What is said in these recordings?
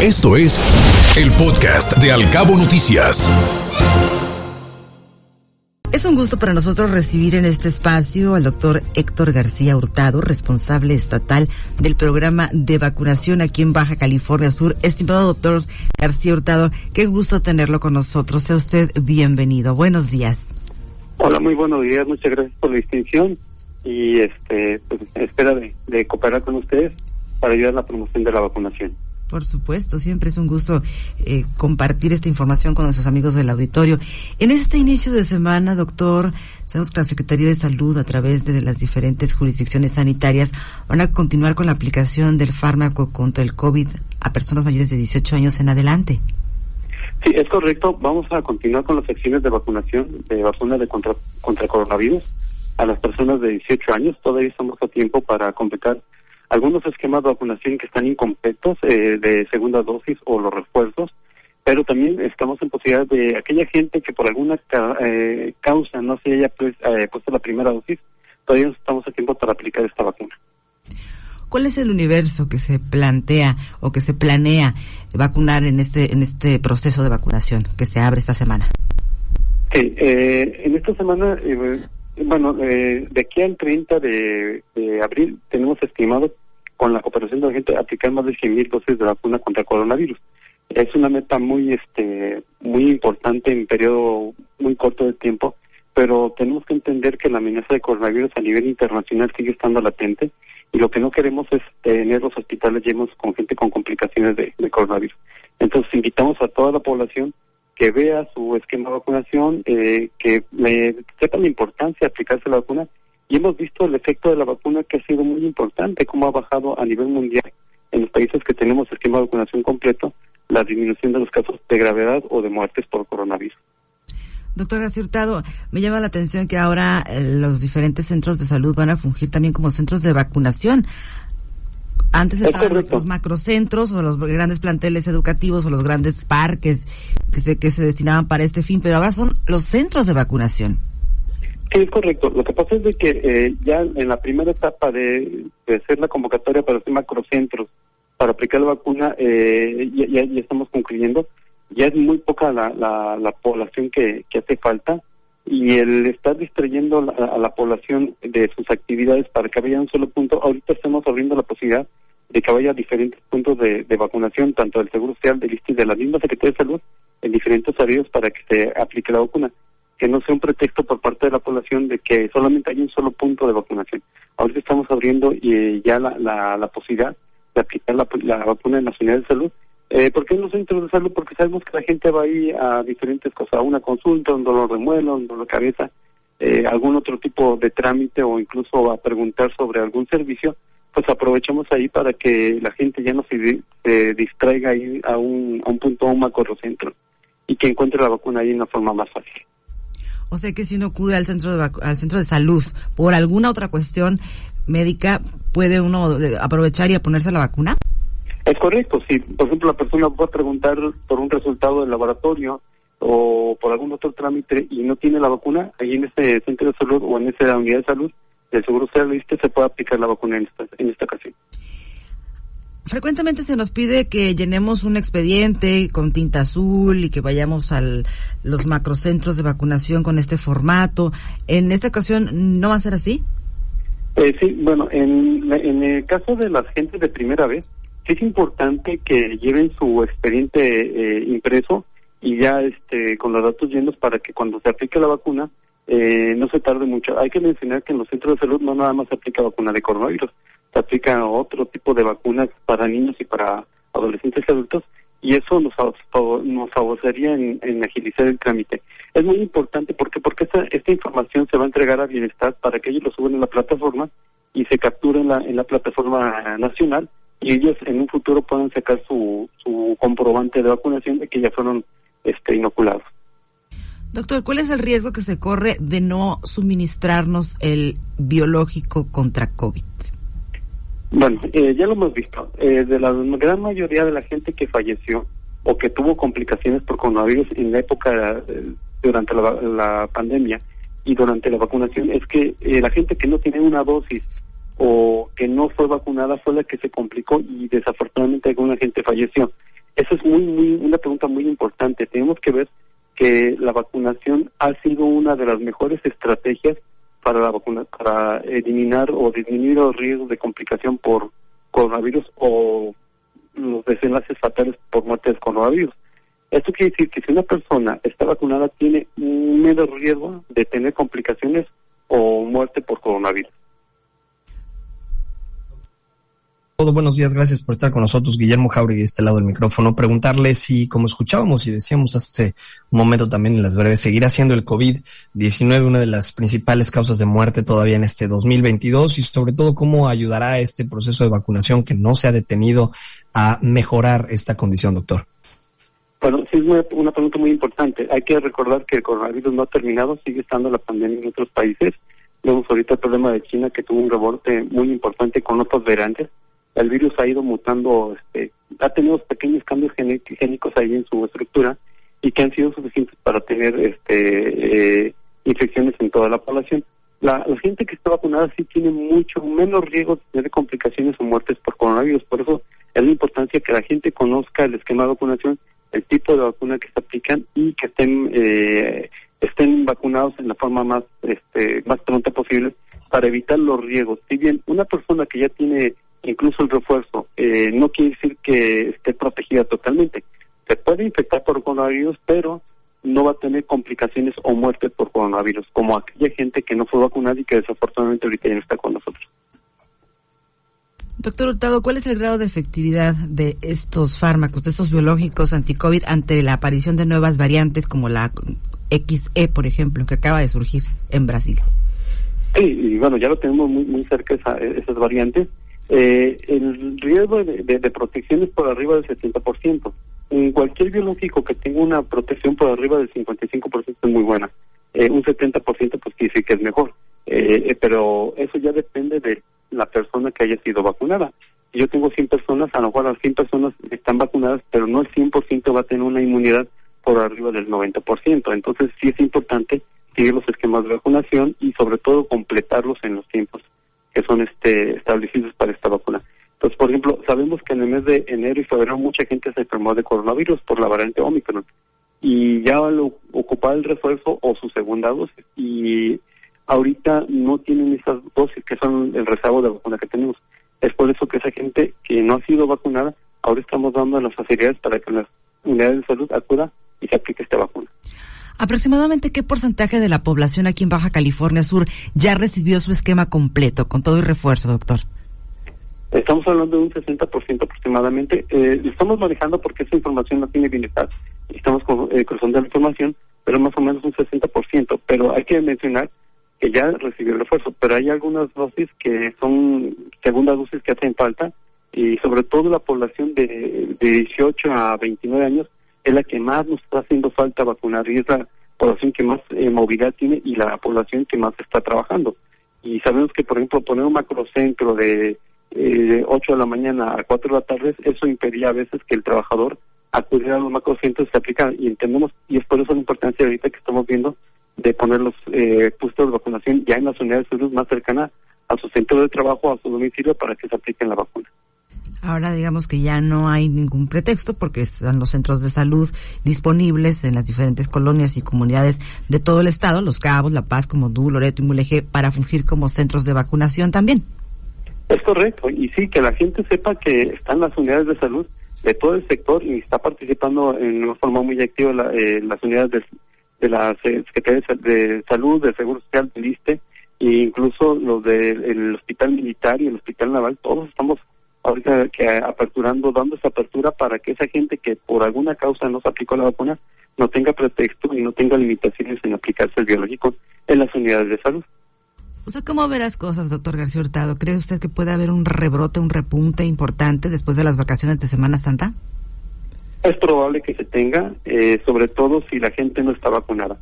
Esto es el podcast de Alcabo Noticias. Es un gusto para nosotros recibir en este espacio al doctor Héctor García Hurtado, responsable estatal del programa de vacunación aquí en Baja California Sur. Estimado doctor García Hurtado, qué gusto tenerlo con nosotros. Sea usted bienvenido. Buenos días. Hola, muy buenos días. Muchas gracias por la distinción y este pues, espera de, de cooperar con ustedes para ayudar a la promoción de la vacunación. Por supuesto, siempre es un gusto eh, compartir esta información con nuestros amigos del auditorio. En este inicio de semana, doctor, sabemos que la Secretaría de Salud, a través de las diferentes jurisdicciones sanitarias, van a continuar con la aplicación del fármaco contra el COVID a personas mayores de 18 años en adelante. Sí, es correcto. Vamos a continuar con las acciones de vacunación, de vacuna de contra, contra coronavirus a las personas de 18 años. Todavía estamos a tiempo para completar algunos esquemas de vacunación que están incompletos eh, de segunda dosis o los refuerzos, pero también estamos en posibilidad de aquella gente que por alguna eh, causa no se haya pues, eh, puesto la primera dosis, todavía estamos a tiempo para aplicar esta vacuna. ¿Cuál es el universo que se plantea o que se planea vacunar en este en este proceso de vacunación que se abre esta semana? Sí, en esta semana bueno, eh, de aquí al 30 de, abril tenemos estimado con la cooperación de la gente aplicar más de 100.000 dosis de vacuna contra coronavirus. Es una meta muy este muy importante en un periodo muy corto de tiempo, pero tenemos que entender que la amenaza de coronavirus a nivel internacional sigue estando latente y lo que no queremos es tener los hospitales llenos con gente con complicaciones de coronavirus. Entonces invitamos a toda la población que vea su esquema de vacunación, eh, que le sepa la importancia de aplicarse la vacuna. Y hemos visto el efecto de la vacuna que ha sido muy importante, cómo ha bajado a nivel mundial en los países que tenemos esquema de vacunación completo la disminución de los casos de gravedad o de muertes por coronavirus. Doctor Hurtado, me llama la atención que ahora eh, los diferentes centros de salud van a fungir también como centros de vacunación. Antes estaban los, macrocentros o los grandes planteles educativos o los grandes parques que se, que se destinaban para este fin, pero ahora son los centros de vacunación. Sí, es correcto. Lo que pasa es de que eh, ya en la primera etapa de, hacer la convocatoria para hacer macrocentros para aplicar la vacuna, eh, ya, ya, estamos concluyendo. Ya es muy poca la, la, población que, que hace falta y el estar distrayendo a, la población de sus actividades para que vaya a un solo punto, ahorita estamos abriendo la posibilidad de que vaya a diferentes puntos de, vacunación, tanto del Seguro Social, del ISTI, de la misma Secretaría de Salud, en diferentes horarios para que se aplique la vacuna. Que no sea un pretexto por parte de la población de que solamente hay un solo punto de vacunación. Ahorita estamos abriendo y, ya la, la, posibilidad de aplicar la, la vacuna en la unidades de salud eh, ¿Por qué en los centros de salud? Porque sabemos que la gente va ahí a diferentes cosas, a una consulta, un dolor de muelo, un dolor de cabeza, eh, algún otro tipo de trámite o incluso a preguntar sobre algún servicio, pues aprovechamos ahí para que la gente ya no se, distraiga ahí a un, a un punto, a un macrocentro y que encuentre la vacuna ahí de una forma más fácil. O sea que si uno acude al centro de al centro de salud por alguna otra cuestión médica, ¿puede uno aprovechar y a ponerse la vacuna? Es correcto, si por ejemplo la persona puede preguntar por un resultado del laboratorio o por algún otro trámite y no tiene la vacuna, ahí en ese centro de salud o en esa unidad de salud del Seguro Social se puede aplicar la vacuna en esta, en esta ocasión. Frecuentemente se nos pide que llenemos un expediente con tinta azul y que vayamos a los macrocentros de vacunación con este formato. ¿En esta ocasión no va a ser así? Eh, sí, bueno, en, en el caso de las gentes de primera vez, es importante que lleven su expediente eh, impreso y ya este con los datos llenos para que cuando se aplique la vacuna eh, no se tarde mucho. Hay que mencionar que en los centros de salud no nada más se aplica vacuna de coronavirus, se aplica otro tipo de vacunas para niños y para adolescentes y adultos y eso nos, favorecería en, agilizar el trámite. Es muy importante porque porque esta, esta información se va a entregar a Bienestar para que ellos lo suban en la plataforma y se capture en la, en la plataforma nacional y ellos en un futuro puedan sacar su, su comprobante de vacunación de que ya fueron este, inoculados. Doctor, ¿cuál es el riesgo que se corre de no suministrarnos el biológico contra COVID? Bueno, eh, ya lo hemos visto. Eh, de la gran mayoría de la gente que falleció o que tuvo complicaciones por coronavirus en la época eh, durante la, la, pandemia y durante la vacunación es que la gente que no tiene una dosis o que no fue vacunada fue la que se complicó y desafortunadamente alguna gente falleció. Esa es muy, muy, una pregunta muy importante. Tenemos que ver que la vacunación ha sido una de las mejores estrategias para la vacuna, para eliminar o disminuir los riesgos de complicación por coronavirus o los desenlaces fatales por muerte del coronavirus. Esto quiere decir que si una persona está vacunada tiene menos riesgo de tener complicaciones o muerte por coronavirus. Todo buenos días, gracias por estar con nosotros, Guillermo Jauregui, de este lado del micrófono. Preguntarle si, como escuchábamos y decíamos hace un momento también en las breves, seguirá siendo el COVID-19 una de las principales causas de muerte todavía en este 2022 y sobre todo cómo ayudará este proceso de vacunación que no se ha detenido a mejorar esta condición, doctor. Bueno, sí es una pregunta muy importante. Hay que recordar que el coronavirus no ha terminado, sigue estando la pandemia en otros países. Vemos ahorita el problema de China que tuvo un rebote muy importante con otros variantes el virus ha ido mutando, este, ha tenido pequeños cambios genéticos ahí en su estructura y que han sido suficientes para tener este, eh, infecciones en toda la población. La, gente que está vacunada sí tiene mucho menos riesgo de tener complicaciones o muertes por coronavirus. Por eso es la importancia que la gente conozca el esquema de vacunación, el tipo de vacuna que se aplican y que estén eh, estén vacunados en la forma más este, más pronta posible para evitar los riesgos. Si bien una persona que ya tiene incluso el refuerzo, eh, no quiere decir que esté protegida totalmente. Se puede infectar por coronavirus, pero no va a tener complicaciones o muertes por coronavirus, como aquella gente que no fue vacunada y que desafortunadamente ahorita ya no está con nosotros. Doctor Hurtado, ¿cuál es el grado de efectividad de estos fármacos, de estos biológicos anti-COVID ante la aparición de nuevas variantes como la XE, por ejemplo, que acaba de surgir en Brasil? Sí, y bueno, ya lo tenemos muy, muy cerca esas variantes eh, el riesgo de, protección es por arriba del 70%. En cualquier biológico que tenga una protección por arriba del 55% es muy buena. Eh, un 70% pues sí que es mejor. Eh, eh, pero eso ya depende de la persona que haya sido vacunada. Yo tengo 100 personas, a lo mejor las 100 personas están vacunadas, pero no el 100% va a tener una inmunidad por arriba del 90%. Entonces sí es importante seguir los esquemas de vacunación y sobre todo completarlos en los tiempos que son este establecidos para esta vacuna. Entonces, por ejemplo, sabemos que en el mes de enero y febrero mucha gente se enfermó de coronavirus por la variante Omicron y ya van a ocupar el refuerzo o su segunda dosis y ahorita no tienen esas dosis que son el rezago de vacuna que tenemos. Es por eso que esa gente que no ha sido vacunada, ahora estamos dando las facilidades para que las unidades de salud acudan y se aplique esta vacuna. ¿Aproximadamente qué porcentaje de la población aquí en Baja California Sur ya recibió su esquema completo, con todo el refuerzo, doctor? Estamos hablando de un 60% aproximadamente. Eh, estamos manejando porque esa información no tiene bienestar. Estamos eh, cruzando la información, pero más o menos un 60%. Pero hay que mencionar que ya recibió el refuerzo, pero hay algunas dosis que son segundas dosis que hacen falta y sobre todo la población de, de 18 a 29 años es la que más nos está haciendo falta vacunar y es la población que más eh, movilidad tiene y la población que más está trabajando. Y sabemos que, por ejemplo, poner un macrocentro de, eh, 8 de la mañana a 4 de la tarde, eso impedía a veces que el trabajador acudiera a los macrocentros y se aplicara. Y entendemos, y es por eso la importancia ahorita que estamos viendo de poner los eh, puestos de vacunación ya en las unidades de salud más cercanas a su centro de trabajo, a su domicilio, para que se apliquen la vacuna. Ahora digamos que ya no hay ningún pretexto porque están los centros de salud disponibles en las diferentes colonias y comunidades de todo el estado, Los Cabos, La Paz, como Du, Loreto y Mulegé, para fungir como centros de vacunación también. Es correcto, y sí, que la gente sepa que están las unidades de salud de todo el sector y está participando en una forma muy activa la, eh, las unidades de, de la Secretaría de Salud, de Seguro Social, del ISTE, e incluso los del Hospital Militar y el Hospital Naval, todos estamos ahorita que aperturando, dando esa apertura para que esa gente que por alguna causa no se aplicó la vacuna no tenga pretexto y no tenga limitaciones en aplicarse el biológico en las unidades de salud. O sea, ¿cómo ve las cosas, doctor García Hurtado? ¿Cree usted que puede haber un rebrote, un repunte importante después de las vacaciones de Semana Santa? Es probable que se tenga, eh, sobre todo si la gente no está vacunada.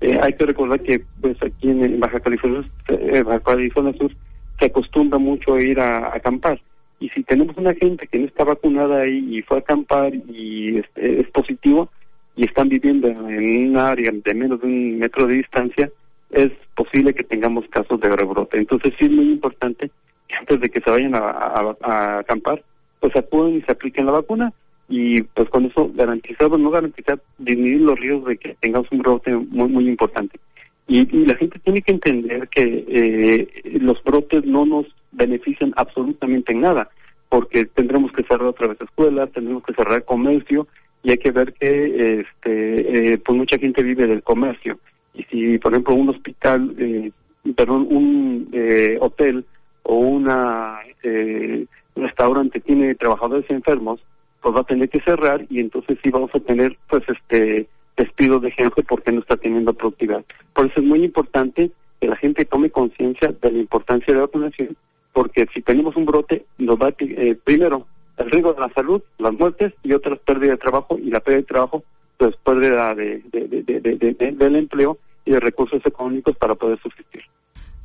Eh, hay que recordar que pues aquí en, Baja California, eh, Baja California Sur se acostumbra mucho a ir a acampar y si tenemos una gente que no está vacunada ahí y fue a acampar y es, positivo y están viviendo en un área de menos de un metro de distancia, es posible que tengamos casos de rebrote. Entonces sí es muy importante que antes de que se vayan a, acampar, pues acuden y se apliquen la vacuna. y pues con eso garantizar, no garantizar, disminuir los riesgos de que tengamos un brote muy, muy importante. Y, la gente tiene que entender que eh, los brotes no nos benefician absolutamente en nada, porque tendremos que cerrar otra vez escuelas, tendremos que cerrar comercio, y hay que ver que este eh, pues mucha gente vive del comercio. Y si por ejemplo un hospital eh, perdón un eh, hotel o una eh, restaurante tiene trabajadores enfermos pues va a tener que cerrar y entonces sí vamos a tener pues este despido de gente porque no está teniendo productividad. Por eso es muy importante que la gente tome conciencia de la importancia de la vacunación porque si tenemos un brote nos va eh, primero el riesgo de la salud, las muertes y otras pérdidas de trabajo y la pérdida de trabajo, pues pérdida de, del empleo y de recursos económicos para poder subsistir.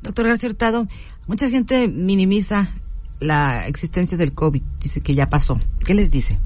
Doctor García Hurtado, mucha gente minimiza la existencia del COVID, dice que ya pasó. ¿Qué les dice?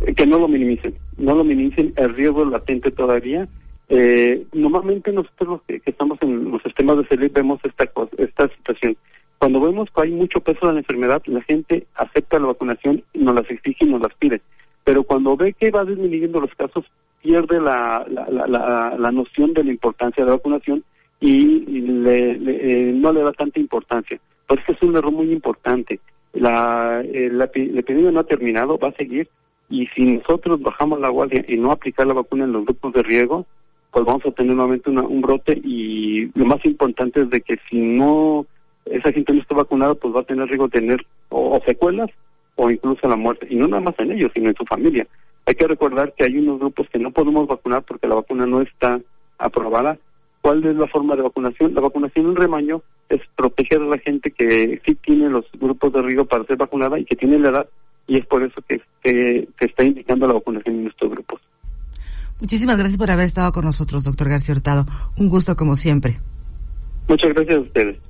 Eh, que no lo minimicen, no lo minimicen, el riesgo latente todavía. Eh, normalmente nosotros que, que, estamos en los sistemas de salud vemos esta, esta situación. Cuando vemos que hay mucho peso de la enfermedad, la gente acepta la vacunación, nos las exige y nos las pide. Pero cuando ve que va disminuyendo los casos, pierde la, la, noción de la importancia de la vacunación y, eh, no le da tanta importancia. Por eso es un error muy importante. La, eh, la, epidemia no ha terminado, va a seguir, y si nosotros bajamos la guardia y no aplicar la vacuna en los grupos de riesgo, pues vamos a tener nuevamente un brote y lo más importante es de que si no esa gente no está vacunada, pues va a tener riesgo de tener o, secuelas o incluso la muerte. Y no nada más en ellos, sino en su familia. Hay que recordar que hay unos grupos que no podemos vacunar porque la vacuna no está aprobada. ¿Cuál es la forma de vacunación? La vacunación en rebaño es proteger a la gente que sí tiene los grupos de riesgo para ser vacunada y que tiene la edad, y es por eso que, que, que está indicando la vacunación en estos grupos. Muchísimas gracias por haber estado con nosotros, doctor García Hurtado. Un gusto como siempre. Muchas gracias a ustedes.